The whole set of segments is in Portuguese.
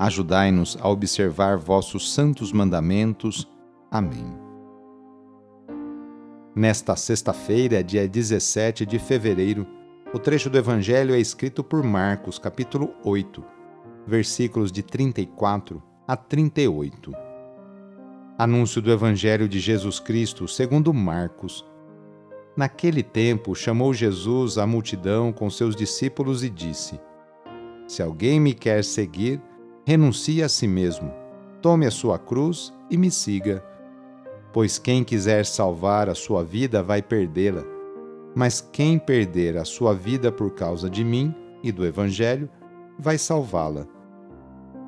Ajudai-nos a observar vossos santos mandamentos. Amém. Nesta sexta-feira, dia 17 de fevereiro, o trecho do Evangelho é escrito por Marcos, capítulo 8, versículos de 34 a 38. Anúncio do Evangelho de Jesus Cristo segundo Marcos. Naquele tempo chamou Jesus a multidão com seus discípulos e disse: Se alguém me quer seguir, renuncie a si mesmo, tome a sua cruz e me siga. Pois quem quiser salvar a sua vida vai perdê-la, mas quem perder a sua vida por causa de mim e do Evangelho vai salvá-la.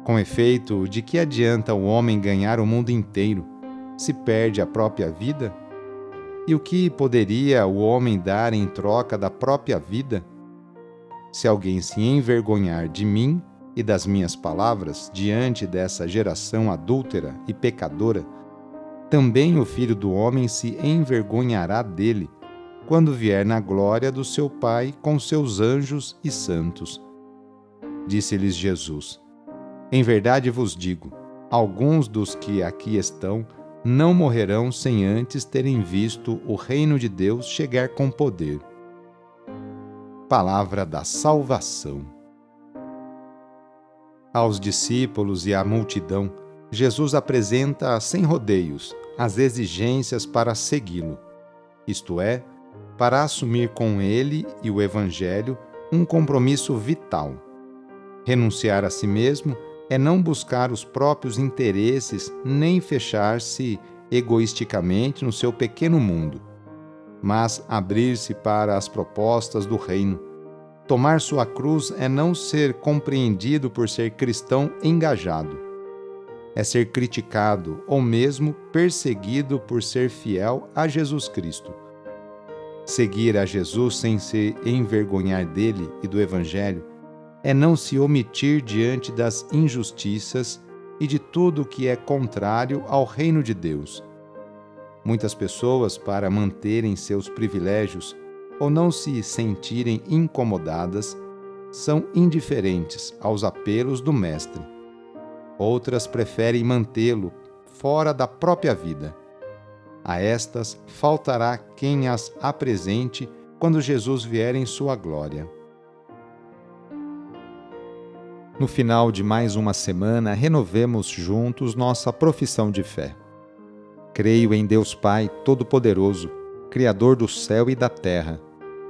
Com efeito, de que adianta o homem ganhar o mundo inteiro se perde a própria vida? E o que poderia o homem dar em troca da própria vida? Se alguém se envergonhar de mim e das minhas palavras diante dessa geração adúltera e pecadora, também o Filho do Homem se envergonhará dele, quando vier na glória do seu Pai com seus anjos e santos. Disse-lhes Jesus: Em verdade vos digo, alguns dos que aqui estão não morrerão sem antes terem visto o reino de Deus chegar com poder. Palavra da Salvação. Aos discípulos e à multidão, Jesus apresenta sem rodeios as exigências para segui-lo, isto é, para assumir com ele e o Evangelho um compromisso vital. Renunciar a si mesmo é não buscar os próprios interesses nem fechar-se egoisticamente no seu pequeno mundo, mas abrir-se para as propostas do Reino Tomar sua cruz é não ser compreendido por ser cristão engajado. É ser criticado ou mesmo perseguido por ser fiel a Jesus Cristo. Seguir a Jesus sem se envergonhar dele e do Evangelho é não se omitir diante das injustiças e de tudo que é contrário ao reino de Deus. Muitas pessoas, para manterem seus privilégios, ou não se sentirem incomodadas, são indiferentes aos apelos do Mestre. Outras preferem mantê-lo fora da própria vida. A estas faltará quem as apresente quando Jesus vier em sua glória. No final de mais uma semana, renovemos juntos nossa profissão de fé. Creio em Deus Pai Todo-Poderoso, Criador do céu e da terra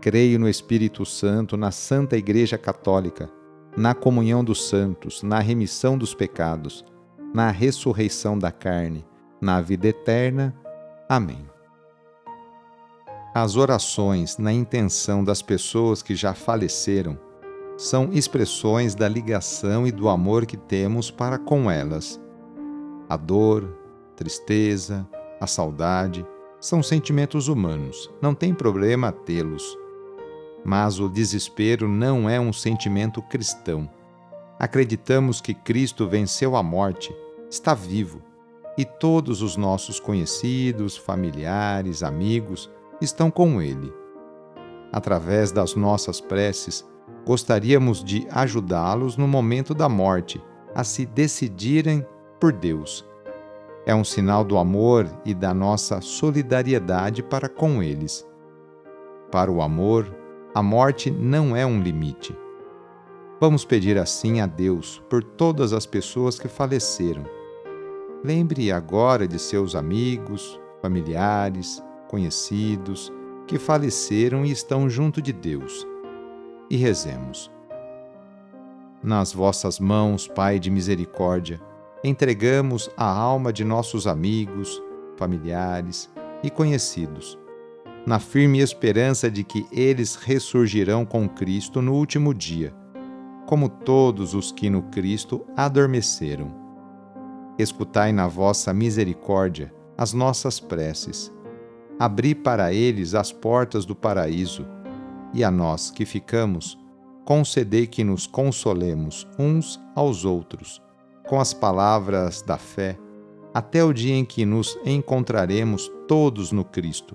Creio no Espírito Santo, na Santa Igreja Católica, na comunhão dos santos, na remissão dos pecados, na ressurreição da carne, na vida eterna. Amém. As orações na intenção das pessoas que já faleceram são expressões da ligação e do amor que temos para com elas. A dor, tristeza, a saudade são sentimentos humanos, não tem problema tê-los. Mas o desespero não é um sentimento cristão. Acreditamos que Cristo venceu a morte, está vivo, e todos os nossos conhecidos, familiares, amigos estão com Ele. Através das nossas preces, gostaríamos de ajudá-los no momento da morte a se decidirem por Deus. É um sinal do amor e da nossa solidariedade para com eles. Para o amor, a morte não é um limite. Vamos pedir assim a Deus por todas as pessoas que faleceram. Lembre agora de seus amigos, familiares, conhecidos que faleceram e estão junto de Deus. E rezemos. Nas vossas mãos, Pai de misericórdia, entregamos a alma de nossos amigos, familiares e conhecidos, na firme esperança de que eles ressurgirão com Cristo no último dia, como todos os que no Cristo adormeceram. Escutai na vossa misericórdia as nossas preces. Abri para eles as portas do paraíso, e a nós que ficamos, concedei que nos consolemos uns aos outros, com as palavras da fé, até o dia em que nos encontraremos todos no Cristo,